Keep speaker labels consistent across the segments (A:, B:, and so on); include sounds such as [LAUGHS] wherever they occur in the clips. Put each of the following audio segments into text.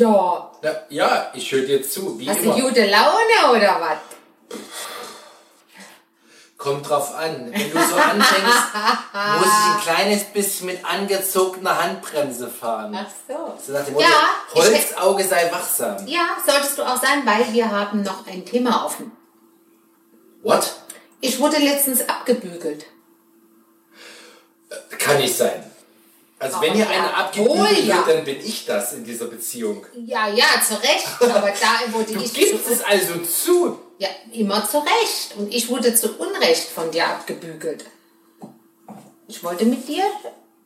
A: Ja.
B: Na, ja, ich höre dir zu, wie
A: Hast
B: immer.
A: du gute Laune oder was?
B: Kommt drauf an. Wenn du so anfängst, [LAUGHS] muss ich ein kleines bisschen mit angezogener Handbremse fahren.
A: Ach so.
B: So nach dem Motto,
A: Ja,
B: Holzauge sei wachsam.
A: Ja, solltest du auch sein, weil wir haben noch ein Thema offen.
B: What?
A: Ich wurde letztens abgebügelt.
B: Kann nicht sein. Also wenn hier
A: ja,
B: einer abgebügelt wird,
A: ja.
B: dann bin ich das in dieser Beziehung.
A: Ja, ja, zu Recht. Aber da wurde
B: Du
A: ich
B: gibst
A: zu,
B: es also zu.
A: ja, immer zu Recht. Und ich wurde zu Unrecht von dir abgebügelt. Ich wollte mit dir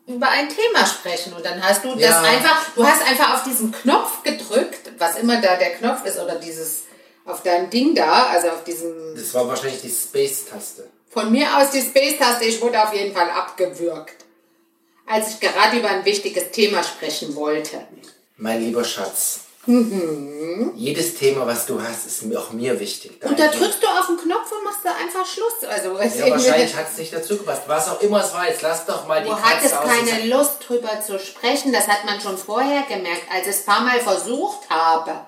A: über ein Thema sprechen und dann hast du das
B: Ja.
A: einfach, du hast einfach auf diesen Knopf gedrückt, was immer da der Knopf ist oder dieses auf deinem Ding da, also auf diesem
B: Das war wahrscheinlich die Space-Taste.
A: Von mir aus die Space-Taste, ich wurde auf jeden Fall abgewürgt. Als ich gerade über ein wichtiges Thema sprechen wollte.
B: Mein lieber Schatz. Jedes Thema, was du hast, ist mir auch mir wichtig.
A: Mhm. Und da drückst du auf den Knopf und machst da einfach Schluss. Also,
B: Ja, wahrscheinlich [LAUGHS] hat es nicht dazu gepasst. Was auch immer es war, jetzt lass doch mal die
A: du hattest keine Lust drüber zu sprechen, das hat man schon vorher gemerkt, als ich es ein paar Mal versucht habe.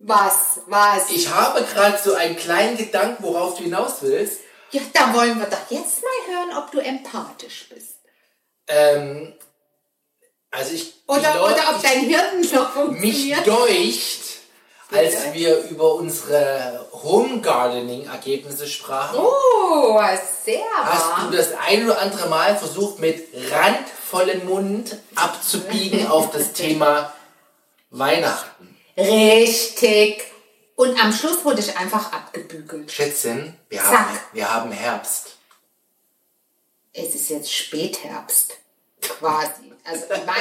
A: Was, was?
B: Ich habe gerade so einen kleinen Gedanken, worauf du hinaus willst.
A: ja, da wollen wir doch jetzt mal hören, ob du empathisch bist.
B: Ähm, also ich
A: Oder,
B: Leute-
A: oder ob dein [LAUGHS] Hirn noch
B: mich
A: funktioniert.
B: deucht, als wir über unsere Home Gardening Ergebnisse sprachen,
A: Oh, sehr
B: hast du das ein oder andere Mal versucht, mit randvollem Mund abzubiegen [LAUGHS] auf das Thema Weihnachten.
A: Richtig. Und am Schluss wurde ich einfach abgebügelt.
B: Schätzchen, wir
A: Zack.
B: haben, wir haben Herbst.
A: Es ist jetzt Spätherbst. Quasi. Also in, mein,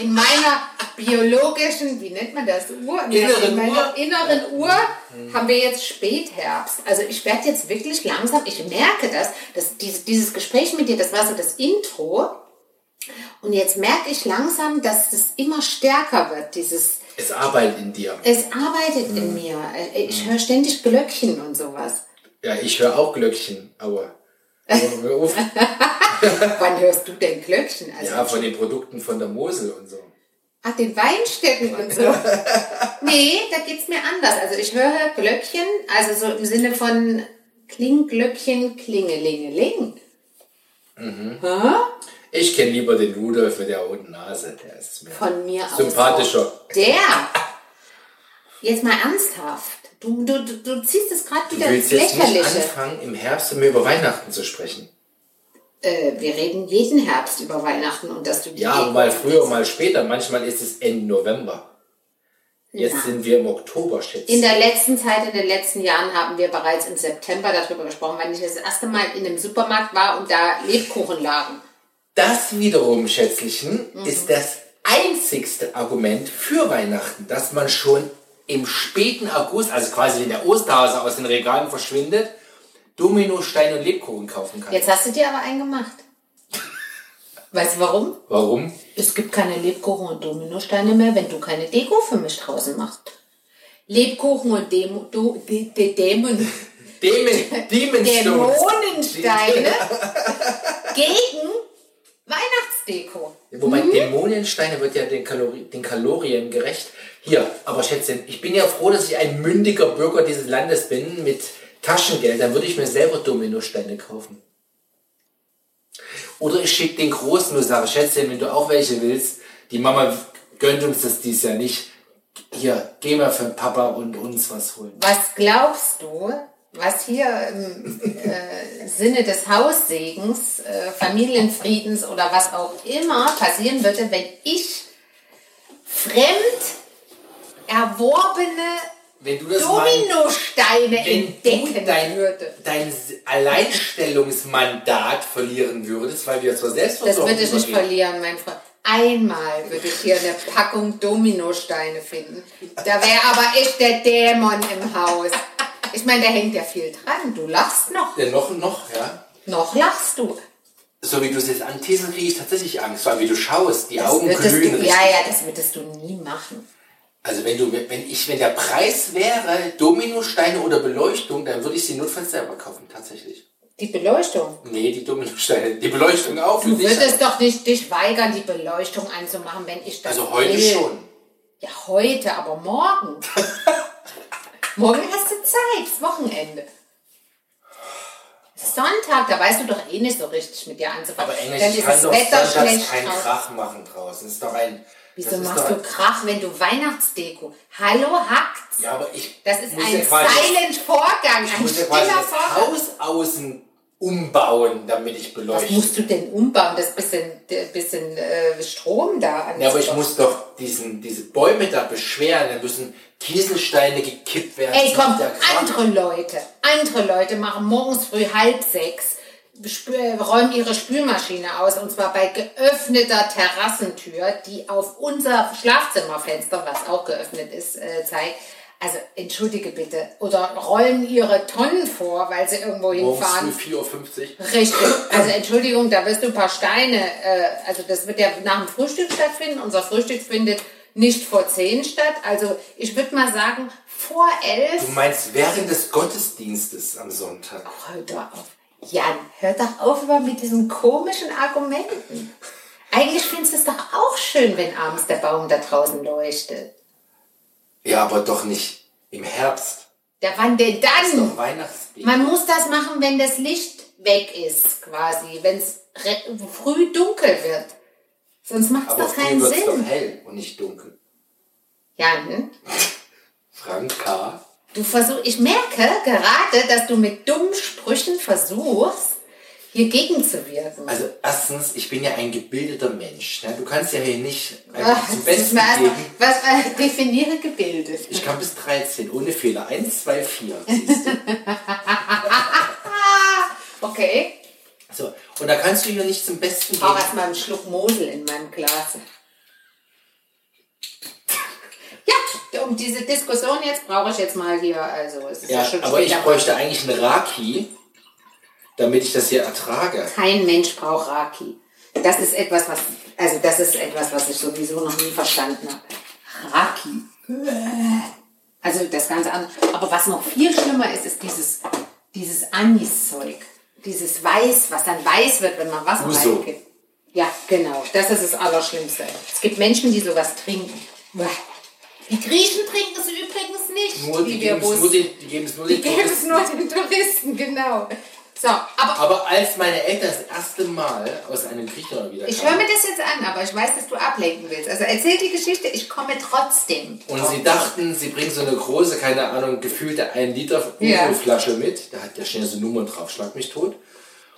A: in meiner biologischen, wie nennt man das, Uhr?
B: Inneren
A: in meiner
B: Uhr.
A: inneren Uhr haben wir jetzt Spätherbst. Also ich werde jetzt wirklich langsam, ich merke das, dass dieses, dieses Gespräch mit dir, das war so das Intro. Und jetzt merke ich langsam, dass es immer stärker wird, dieses,
B: Es arbeitet in dir.
A: es arbeitet in mir. Ich höre ständig Glöckchen und sowas.
B: Ja, ich höre auch Glöckchen, aber. [LAUGHS]
A: Wann hörst du denn Glöckchen? Also,
B: Ja, von den Produkten von der Mosel und so.
A: Ach, den Weinstecken und so. [LAUGHS] nee, da geht's mir anders. Also ich höre Glöckchen, also so im Sinne von Kling, Glöckchen, Klingelingeling. Hä?
B: Ich kenne lieber den Rudolf mit der roten Nase. Der ist mir
A: Von mir aus.
B: sympathischer.
A: auch. Der. Jetzt mal ernsthaft. Du, du, du, ziehst es gerade wieder ins
B: willst jetzt nicht
A: Lächerliche.
B: anfangen, im Herbst mir über Weihnachten zu sprechen.
A: Äh, wir reden jeden Herbst über Weihnachten und dass du die
B: Ja,
A: Deko-
B: mal früher, mal später. Manchmal ist es Ende November. Jetzt
A: Ja.
B: sind wir im Oktober, schätze
A: In der letzten Zeit, in den letzten Jahren haben wir bereits im September darüber gesprochen, weil ich das erste Mal in einem Supermarkt war und da Lebkuchen lagen.
B: Das wiederum, Schätzlichen,
A: Mhm.
B: ist das einzigste Argument für Weihnachten, dass man schon im späten August, also quasi wenn der Osterhase aus den Regalen verschwindet, Dominosteine und Lebkuchen kaufen kann.
A: Jetzt hast du dir aber einen gemacht. [LAUGHS] Weißt du warum?
B: Warum?
A: Es gibt keine Lebkuchen und Dominosteine mehr, wenn du keine Deko für mich draußen machst. Lebkuchen und Demo, du, de, de, Dämon, [LAUGHS]
B: Stones.
A: Dämonensteine [LAUGHS] gegen Weihnachtsdeko.
B: Wobei Dämonensteine wird ja den, Kalori den Kalorien gerecht. Hier, aber Schätzchen, ich bin ja froh, dass ich ein mündiger Bürger dieses Landes bin mit Taschengeld. Dann würde ich mir selber Dominosteine kaufen. Oder ich schicke den Großen und sage, Schätzchen, wenn du auch welche willst, die Mama gönnt uns das dies Jahr nicht. Hier, geh mal für Papa und uns was holen.
A: Was glaubst du, was hier im äh, Sinne des Haussegens, äh, Familienfriedens oder was auch immer passieren würde, wenn ich fremd erworbene
B: Wenn du das mal,
A: Dominosteine
B: wenn du
A: entdecken
B: dein,
A: würde?
B: dein Alleinstellungsmandat verlieren würdest, weil wir zwar selbst
A: Das würde ich nicht verlieren, mein Freund. Einmal würde ich hier eine Packung Dominosteine finden. Da wäre aber echt der Dämon im Haus. Ich meine, da hängt ja viel dran. Du lachst noch.
B: Ja, noch, noch, ja.
A: Noch lachst du.
B: So wie du es jetzt anteasen, kriege ich tatsächlich Angst, weil wie du schaust, die
A: Das
B: Augen glühen
A: du, ja, ja, das würdest du nie machen.
B: Also wenn du, wenn ich, wenn der Preis wäre, Dominosteine oder Beleuchtung, dann würde ich sie notfalls selber kaufen, tatsächlich.
A: Die Beleuchtung.
B: Nee, die Dominosteine, die Beleuchtung auch.
A: Du würdest doch nicht dich weigern, die Beleuchtung anzumachen, wenn ich das
B: Also heute
A: will.
B: schon.
A: Ja, heute, aber morgen. [LAUGHS] morgen Zeit, Wochenende. Sonntag, da weißt du doch eh nicht so richtig mit dir anzufangen.
B: Aber Englisch, ich
A: ist
B: kann doch
A: Wetter
B: sonntags keinen. Krach machen draußen. Das ist doch ein...
A: Wieso machst du Krach, wenn du Weihnachtsdeko? Hallo, hackt's.
B: Ja, aber ich
A: Das ist ein
B: ja quasi,
A: silent Vorgang,
B: ich
A: ein stiller Vorgang.
B: Haus außen umbauen, damit ich
A: Was
B: beleuchte.
A: musst du denn umbauen? Das bisschen, bisschen äh, Strom da an.
B: Ja, aber ich muss doch diesen, diese Bäume da beschweren. Da müssen Kieselsteine gekippt werden.
A: Ey, komm, andere Leute, andere Leute machen morgens früh halb sechs, räumen ihre Spülmaschine aus und zwar bei geöffneter Terrassentür, die auf unser Schlafzimmerfenster, was auch geöffnet ist, äh, zeigt. Also entschuldige bitte. Oder rollen ihre Tonnen vor, weil sie irgendwo
B: Morgens
A: hinfahren.
B: früh 4.50 Uhr.
A: Richtig. Also Entschuldigung, da wirst du ein paar Steine, äh, also das wird ja nach dem Frühstück stattfinden. Unser Frühstück findet nicht vor 10 statt. Also ich würde mal sagen, vor 11.
B: Du meinst während des Gottesdienstes am Sonntag?
A: Hör doch auf. Jan, hör doch auf immer mit diesen komischen Argumenten. Eigentlich findest du es doch auch schön, wenn abends der Baum da draußen leuchtet.
B: Ja, aber doch nicht im Herbst.
A: Ja, wann denn
B: Das ist
A: dann?
B: doch Weihnachtsbaby.
A: Man muss das machen, wenn das Licht weg ist, quasi. Wenn es früh dunkel wird. Sonst macht es
B: Aber
A: doch keinen
B: wird es doch
A: Sinn.
B: hell und nicht dunkel.
A: Jan, [LAUGHS]
B: Franka?
A: du versuch, ich merke gerade, dass du mit dummen Sprüchen versuchst, hier gegenzuwirken.
B: Also erstens, ich bin ja ein gebildeter Mensch. Ne? Du kannst ja hier nicht
A: Ach,
B: einfach zum
A: das
B: Besten
A: erstmal-
B: geben.
A: was, äh, definiere gebildet.
B: Ich kann bis 13, ohne Fehler. 1, 2, 4. Siehst du? [LAUGHS]
A: Okay.
B: So. Und da kannst du hier nicht zum Besten
A: Ich brauche
B: geben.
A: erstmal einen Schluck Mosel in meinem Glas. Ja, um diese Diskussion jetzt brauche ich jetzt mal hier, also es ist ja,
B: Ja,
A: schon
B: aber ich bräuchte eigentlich einen Raki, damit ich das hier ertrage.
A: Kein Mensch braucht Raki. Das ist etwas, was, also das ist etwas, was ich sowieso noch nie verstanden habe. Raki. Also das ganze andere. Aber was noch viel schlimmer ist, ist dieses, dieses Anis-Zeug. Dieses Weiß, was dann weiß wird, wenn man Wasser
B: Uso.
A: reingibt. Ja, genau. Das ist das Allerschlimmste. Es gibt Menschen, die sowas trinken. Die Griechen trinken es übrigens nicht.
B: Nur, die,
A: wie wir
B: geben es nur
A: wussten.
B: den, die geben es nur
A: Die
B: den
A: geben es
B: Touristen.
A: nur den Touristen, genau. So, aber
B: Aber als meine Eltern das erste Mal aus einem Griechenland wieder
A: Ich höre mir das jetzt an, aber ich weiß, dass du ablenken willst. Also erzähl die Geschichte, ich komme trotzdem.
B: und sie dachten, sie bringen so eine große, keine Ahnung, gefühlte 1 Liter
A: Ja.
B: Uso-Flasche mit. Da hat ja schnell so Nummern drauf, schlag mich tot.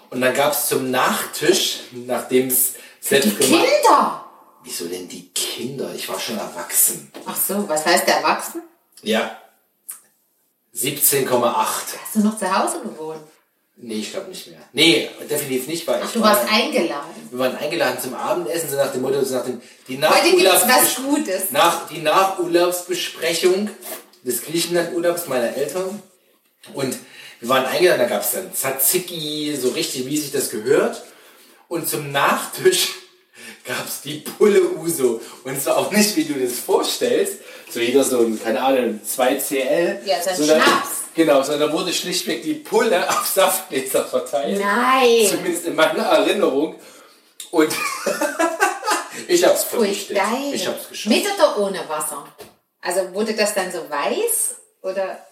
B: Und dann gab es zum Nachtisch, nachdem es
A: Die
B: selbst gemacht
A: Kinder!
B: Wieso denn die Kinder? Ich war schon erwachsen.
A: Ach so, was heißt erwachsen?
B: Ja. 17,8.
A: Hast du noch zu Hause gewohnt?
B: Nee, ich glaube nicht mehr. Nee, definitiv nicht, weil ich
A: Du
B: war-
A: warst eingeladen.
B: wir waren eingeladen zum Abendessen, so nach dem Motto, so nach dem, die
A: Heute gibt's was Gutes.
B: nach, die Nachurlaubsbesprechung des Griechenland-Urlaubs meiner Eltern. Und wir waren eingeladen, da gab es dann Tzatziki, so richtig, wie sich das gehört. Und zum Nachtisch [LAUGHS] gab es die Pulle Uso. Und zwar auch nicht, wie du das vorstellst, so jeder so ein, keine Ahnung, 2 CL.
A: Ja, so ein Schnaps.
B: Genau, sondern da wurde schlichtweg die Pulle [LAUGHS] auf Saftgläser verteilt.
A: Nein!
B: Zumindest in meiner Erinnerung. Und [LAUGHS] ich hab's vernichtet. Ich hab's geschafft.
A: Mit oder ohne Wasser? Also wurde das dann so weiß? Oder?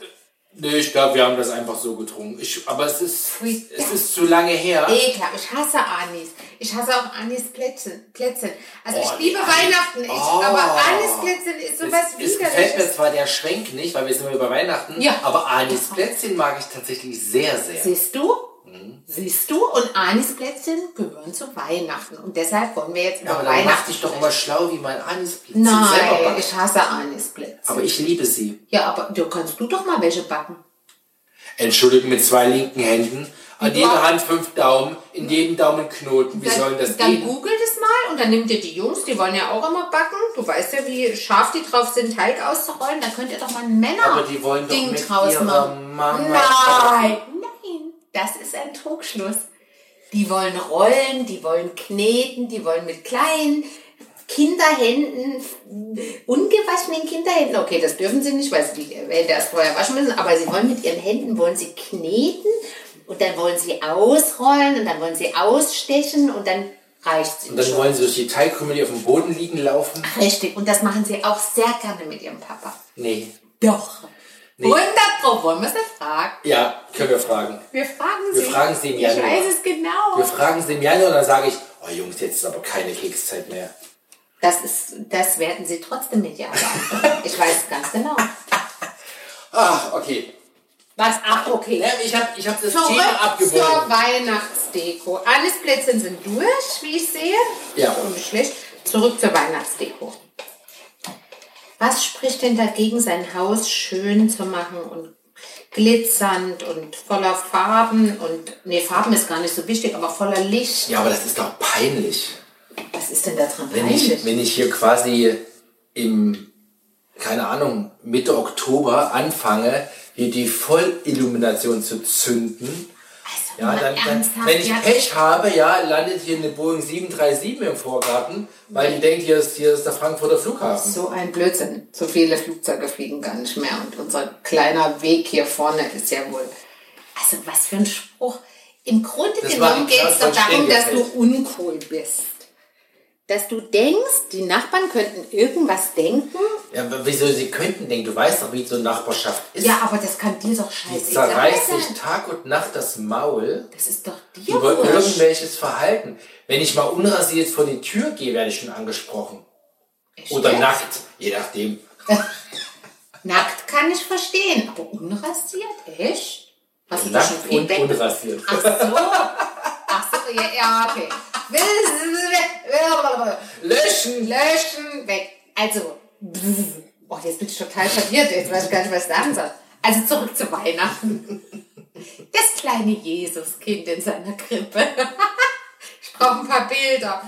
B: Nee, ich glaube, wir haben das einfach so getrunken. Ich, aber es ist, es ist zu lange her.
A: Ekelhaft. Ich hasse Anis. Ich hasse auch Anis-Plätzchen. Plätzchen. Also
B: Oh,
A: ich
B: die
A: liebe
B: Anis-
A: Weihnachten. Ich,
B: Oh.
A: Aber Anis-Plätzchen ist sowas
B: es, es gefällt mir
A: widerliches.
B: zwar der Schwenk nicht, weil wir sind immer bei Weihnachten,
A: Ja.
B: aber Anis Plätzchen mag ich tatsächlich sehr, sehr.
A: Siehst du?
B: Mhm.
A: Siehst du? Und Anisplätzchen gehören zu Weihnachten. Und deshalb wollen wir jetzt über
B: aber dann mach
A: Weihnachten
B: dich doch immer schlau, wie mein Anis Plätzchen selber
A: Nein,
B: backt.
A: ich hasse Anisplätzchen.
B: Aber ich liebe sie.
A: Ja, aber du kannst du doch mal welche backen.
B: Entschuldigung, mit zwei linken Händen. An
A: Ja.
B: jeder Hand fünf Daumen, in jedem Daumen Knoten. Wie sollen das
A: dann
B: gehen?
A: googelt es mal und dann nimmt ihr die Jungs, die wollen ja auch immer backen. Du weißt ja, wie scharf die drauf sind, Teig auszurollen. Da könnt ihr doch mal ein Männer
B: Aber die wollen doch
A: Ding
B: mit
A: draus machen. Nein, nein, das ist ein Trugschluss. Die wollen rollen, die wollen kneten, die wollen mit kleinen Kinderhänden, ungewaschenen Kinderhänden, okay, das dürfen sie nicht, weil sie die Hände erst vorher waschen müssen, aber sie wollen mit ihren Händen, wollen sie kneten und dann wollen sie ausrollen und dann wollen sie ausstechen und dann reicht sie
B: Und dann
A: schon.
B: wollen sie durch die Teigkrümel, die auf dem Boden liegen, laufen.
A: Richtig, und das machen sie auch sehr gerne mit ihrem Papa.
B: Nee.
A: Doch. 100 Pro, wollen wir es nicht fragen?
B: Ja, können wir fragen.
A: Wir fragen
B: Wir
A: sie.
B: fragen sie im
A: Ich
B: Januar.
A: weiß es genau.
B: Wir fragen sie im Januar und dann sage ich, oh Jungs, jetzt ist aber keine Kekszeit mehr.
A: Das ist, das werden sie trotzdem ja sagen. [LAUGHS] Ich weiß es ganz genau.
B: Ah, okay.
A: Was? Ach, okay.
B: Ja, ich habe ich hab das
A: Zurück
B: Thema
A: zur
B: abgebogen.
A: Weihnachtsdeko. Alles Plätzchen sind durch, wie ich sehe.
B: Ja.
A: Und nicht schlecht. Zurück zur Weihnachtsdeko. Was spricht denn dagegen, sein Haus schön zu machen und glitzernd und voller Farben und, nee, Farben ist gar nicht so wichtig, aber voller Licht.
B: Ja, aber das ist doch peinlich.
A: Was ist denn da dran
B: Wenn
A: peinlich?
B: ich, wenn ich hier quasi im, keine Ahnung, Mitte Oktober anfange, hier die Vollillumination zu zünden,
A: also,
B: ja, dann, dann, wenn ich Pech habe, ja, landet hier eine Boeing 737 im Vorgarten, weil die denkt, hier ist, hier ist der Frankfurter Flughafen.
A: So ein Blödsinn. So viele Flugzeuge fliegen gar nicht mehr. Und unser kleiner Weg hier vorne ist ja wohl. Also, was für ein Spruch. Im Grunde
B: Das
A: genommen geht es doch darum, dass du uncool bist. Dass du denkst, die Nachbarn könnten irgendwas denken.
B: Ja, aber wieso sie könnten denken, du weißt doch, wie so eine Nachbarschaft ist.
A: Ja, aber das kann dir doch
B: die
A: scheißegal
B: zerreißt sich Tag und Nacht das Maul
A: Das ist doch dir
B: über
A: wurscht.
B: irgendwelches Verhalten. Wenn ich mal unrasiert vor die Tür gehe, werde ich schon angesprochen.
A: Echt
B: Oder nackt, je nachdem. [LAUGHS]
A: Nackt kann ich verstehen, aber unrasiert? Echt? Da
B: Nackt
A: schon
B: und unrasiert.
A: Ach so. [LAUGHS] Ja okay.
B: Löschen!
A: Löschen, weg. Also, oh, jetzt bin ich total verwirrt. Jetzt weiß ich gar nicht, was ich sagen soll. Also zurück zu Weihnachten. Das kleine Jesuskind in seiner Krippe. [LAUGHS] Ich brauche ein paar Bilder.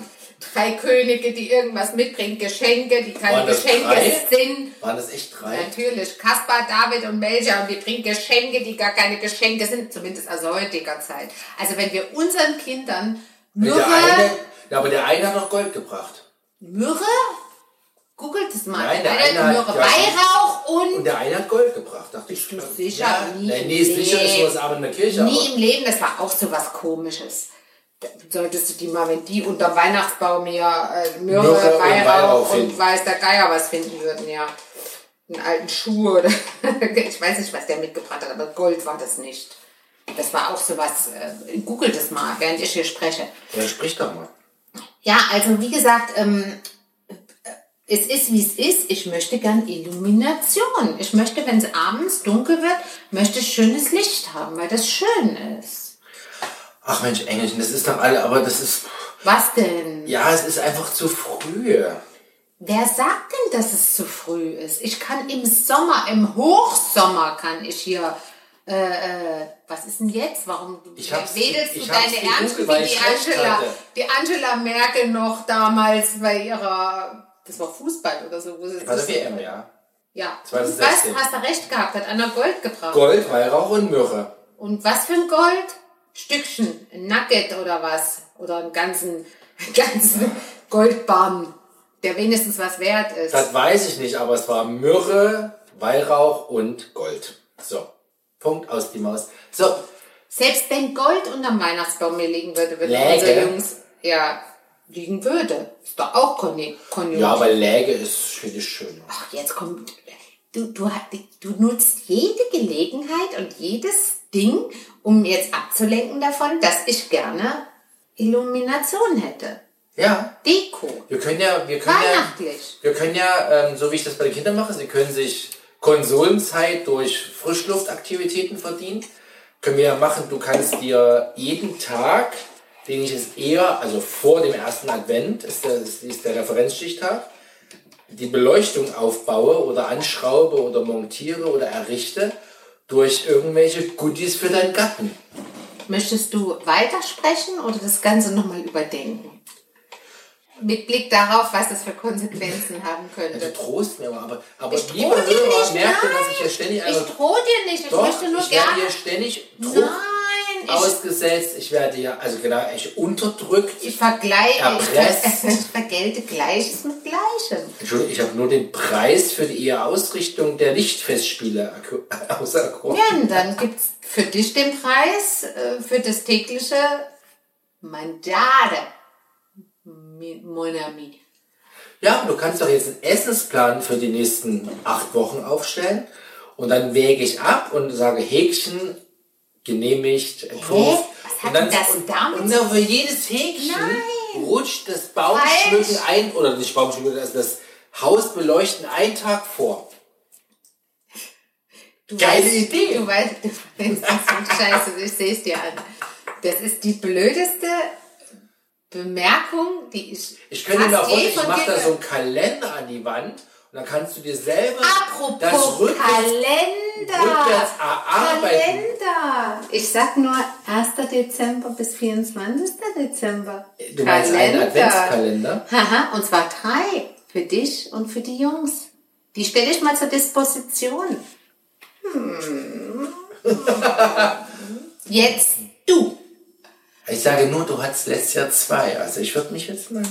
A: Drei Könige, die irgendwas mitbringen, Geschenke, die keine Geschenke
B: drei?
A: sind.
B: Waren das echt drei?
A: Natürlich, Kaspar, David und Melcher und die bringen Geschenke, die gar keine Geschenke sind, zumindest aus heutiger Zeit. Also wenn wir unseren Kindern
B: Der
A: Myrrhe,
B: eine, ja, aber der eine hat noch Gold gebracht.
A: Myrrhe, googelt es mal,
B: Nein, der
A: Äh,
B: eine hat-
A: Myrrhe,
B: ja,
A: Weihrauch und
B: Und der eine hat Gold gebracht, dachte ich.
A: du sicher?
B: Ja,
A: Nie
B: nee, nee, sicher ist sowas aber in der Kirche.
A: nie
B: aber
A: im Leben, das war auch so was komisches. Solltest du die mal, wenn die unter Weihnachtsbaum hier äh, Myrrhe
B: und
A: Weihrauch und,
B: finden.
A: weiß der Geier was finden würden, ja. Einen alten Schuh oder [LAUGHS] ich weiß nicht, was der mitgebracht hat, aber Gold war das nicht. Das war auch sowas, äh, googelt es mal, während ich hier spreche.
B: Ja, sprich doch mal.
A: Ja, also wie gesagt, ähm, es ist wie es ist. Ich möchte gern Illumination. Ich möchte, wenn es abends dunkel wird, möchte ich schönes Licht haben, weil das schön ist.
B: Ach Mensch, Engelchen, das ist doch alle, aber das ist,
A: Was denn?
B: ja, es ist einfach zu früh.
A: Wer sagt denn, dass es zu früh ist? Ich kann im Sommer, im Hochsommer kann ich hier. Äh, äh, was ist denn jetzt? Warum
B: Ich
A: wedelst du
B: ich
A: deine Ernte wie die
B: ich
A: Angela,
B: hatte.
A: die Angela Merkel noch damals bei ihrer, das war Fußball oder so, wo sie
B: der
A: sich-
B: WM, ja.
A: Ja,
B: 2016.
A: was hast du recht gehabt, hat Anna Gold gebracht.
B: Gold, Weihrauch und Myrrhe.
A: Und was für ein Gold? Stückchen, ein Nugget oder was? Oder einen ganzen, ganzen Goldbarren, der wenigstens was wert ist.
B: Das weiß ich nicht, aber es war Myrrhe, Weihrauch und Gold. So. Punkt aus die Maus. So.
A: Selbst wenn Gold unterm Weihnachtsbaum mir liegen würde, würde
B: Läge.
A: unsere Jungs, ja, liegen würde. Ist doch auch Konju- Konjunktur.
B: Ja, aber Läge ist, finde ich, schön.
A: Ach, jetzt kommt. Du, du, du nutzt jede Gelegenheit und jedes Ding, um jetzt abzulenken davon, dass ich gerne Illumination hätte.
B: Ja.
A: Deko.
B: Wir können ja, wir können ja,
A: Weihnachtlich.
B: wir können ja, ähm, so wie ich das bei den Kindern mache, sie können sich Konsolenzeit durch Frischluftaktivitäten verdienen. Können wir ja machen, du kannst dir jeden Tag, den ich es eher, also vor dem ersten Advent, ist der, ist der Referenzstichtag, die Beleuchtung aufbaue oder anschraube oder montiere oder errichte durch irgendwelche Goodies für deinen Gatten.
A: Möchtest du weitersprechen oder das Ganze nochmal überdenken? Mit Blick darauf, was das für Konsequenzen haben könnte.
B: trost mir mal, aber, aber
A: Ich dir
B: Hörer,
A: nicht,
B: merkt ihr, dass ich hier ständig
A: Ich drohe dir nicht, ich
B: Doch,
A: möchte nur
B: ich werde
A: gerne.
B: hier ständig
A: Nein, ich,
B: ausgesetzt. Ich werde hier, also genau, ich unterdrückt.
A: ich vergleiche, ich,
B: Erpresst. [LAUGHS]
A: ich vergelte Gleiches mit Gleichem.
B: Entschuldigung, ich habe nur den Preis für die Ausrichtung der Lichtfestspiele [LAUGHS] auserkoren.
A: Ja, und dann gibt's für dich den Preis äh, für das tägliche Mandate. Mi- Mon ami.
B: Ja, du kannst doch jetzt einen Essensplan für die nächsten acht Wochen aufstellen und dann wäge ich ab und sage Häkchen genehmicht, Entwurf.
A: Was hat
B: und dann,
A: denn das
B: und,
A: damit
B: und dann für jedes Häkchen
A: Nein.
B: rutscht das Baumschmücken
A: Falsch.
B: ein, oder nicht Baumschmücken, das, das Haus beleuchten einen Tag vor.
A: Du
B: Geile
A: weißt,
B: Idee.
A: Du weißt, [LAUGHS] du weißt, das ist scheiße, ich sehe es dir an. Das ist die blödeste Bemerkung, die ich.
B: Ich könnte mir auch vorstellen, ich mache da so einen Kalender an die Wand und dann kannst du dir selber
A: Apropos
B: das rückwärts,
A: Kalender.
B: rückwärts erarbeiten.
A: Kalender. Ich sag nur 1. Dezember bis 24. Dezember.
B: Du meinst einen Adventskalender?
A: Haha, und zwar drei. Für dich und für die Jungs. Die stelle ich mal zur Disposition. Hm. [LAUGHS] Jetzt du.
B: Ich sage nur, du hattest letztes Jahr zwei. Also ich würde mich jetzt mal.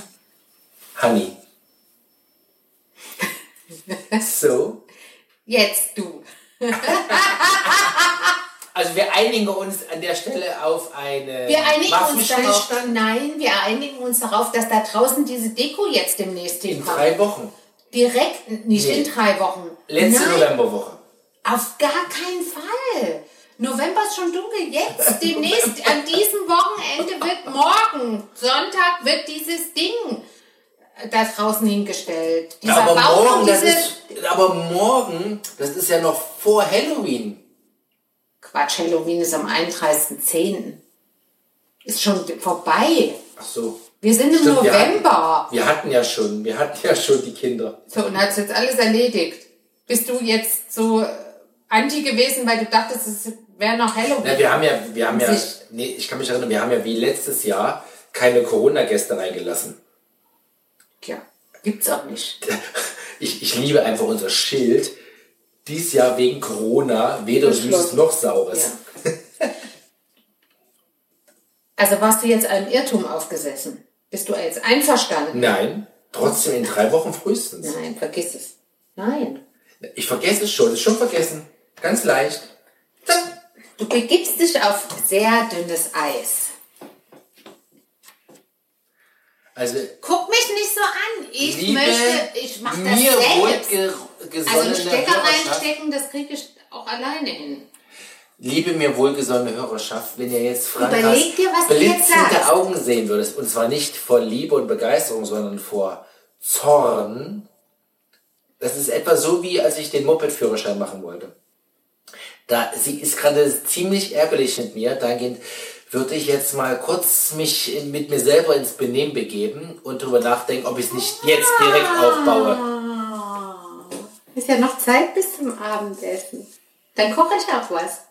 B: Honey. So.
A: Jetzt du. [LAUGHS]
B: Also wir einigen uns an der Stelle auf eine
A: Wir einigen uns darauf. Nein, wir einigen uns darauf, dass da draußen diese Deko jetzt demnächst
B: in
A: hinkommt.
B: drei Wochen.
A: Direkt, nicht
B: Nee.
A: in drei Wochen.
B: Letzte
A: Nein,
B: Novemberwoche.
A: Auf gar keinen Fall. November ist schon dunkel. Jetzt, [LAUGHS] demnächst, an diesem Wochenende wird morgen, Sonntag, wird dieses Ding da draußen hingestellt. Dieser
B: aber
A: Baum
B: morgen,
A: diese...
B: ist, aber morgen, das ist ja noch vor Halloween.
A: Quatsch, Halloween ist am 31.10. Ist schon vorbei.
B: Ach so.
A: Wir sind im
B: Stimmt, wir
A: November.
B: Wir hatten ja schon, wir hatten ja schon die Kinder.
A: So, und hat's jetzt alles erledigt. Bist du jetzt so anti gewesen, weil du dachtest, es wäre noch Halloween?
B: Na, wir haben ja, wir haben ja, nee, ich kann mich erinnern, wir haben ja wie letztes Jahr keine Corona-Gäste reingelassen.
A: Ja, gibt's auch nicht. [LAUGHS]
B: Ich, ich liebe einfach unser Schild. Dies Jahr wegen Corona weder. Süßes noch Saures.
A: Ja. Also warst du jetzt einem Irrtum aufgesessen? Bist du jetzt einverstanden?
B: Nein, trotzdem in drei Wochen frühestens.
A: Nein, vergiss es. Nein.
B: Ich vergesse es schon, ist schon vergessen. Ganz leicht.
A: Du begibst dich auf sehr dünnes Eis.
B: Also,
A: Guck mich nicht so an. Ich
B: liebe,
A: möchte, ich mach das
B: mir
A: selbst. Also einen Stecker reinstecken, das kriege ich auch alleine hin.
B: liebe mir wohlgesonnene Hörerschaft, wenn ihr jetzt Frankas
A: Überleg dir, was du jetzt
B: blitzende
A: sagst.
B: Augen sehen würdest, und zwar nicht vor Liebe und Begeisterung, sondern vor Zorn, das ist etwa so, wie als ich den Moped-Führerschein machen wollte. Da, sie ist gerade ziemlich ärgerlich mit mir, dahingehend würde ich jetzt mal kurz mich in- mit mir selber ins Benehmen begeben und darüber nachdenken, ob ich es nicht jetzt direkt aufbaue.
A: Ah, ist ja noch Zeit bis zum Abendessen. Dann koche ich auch was.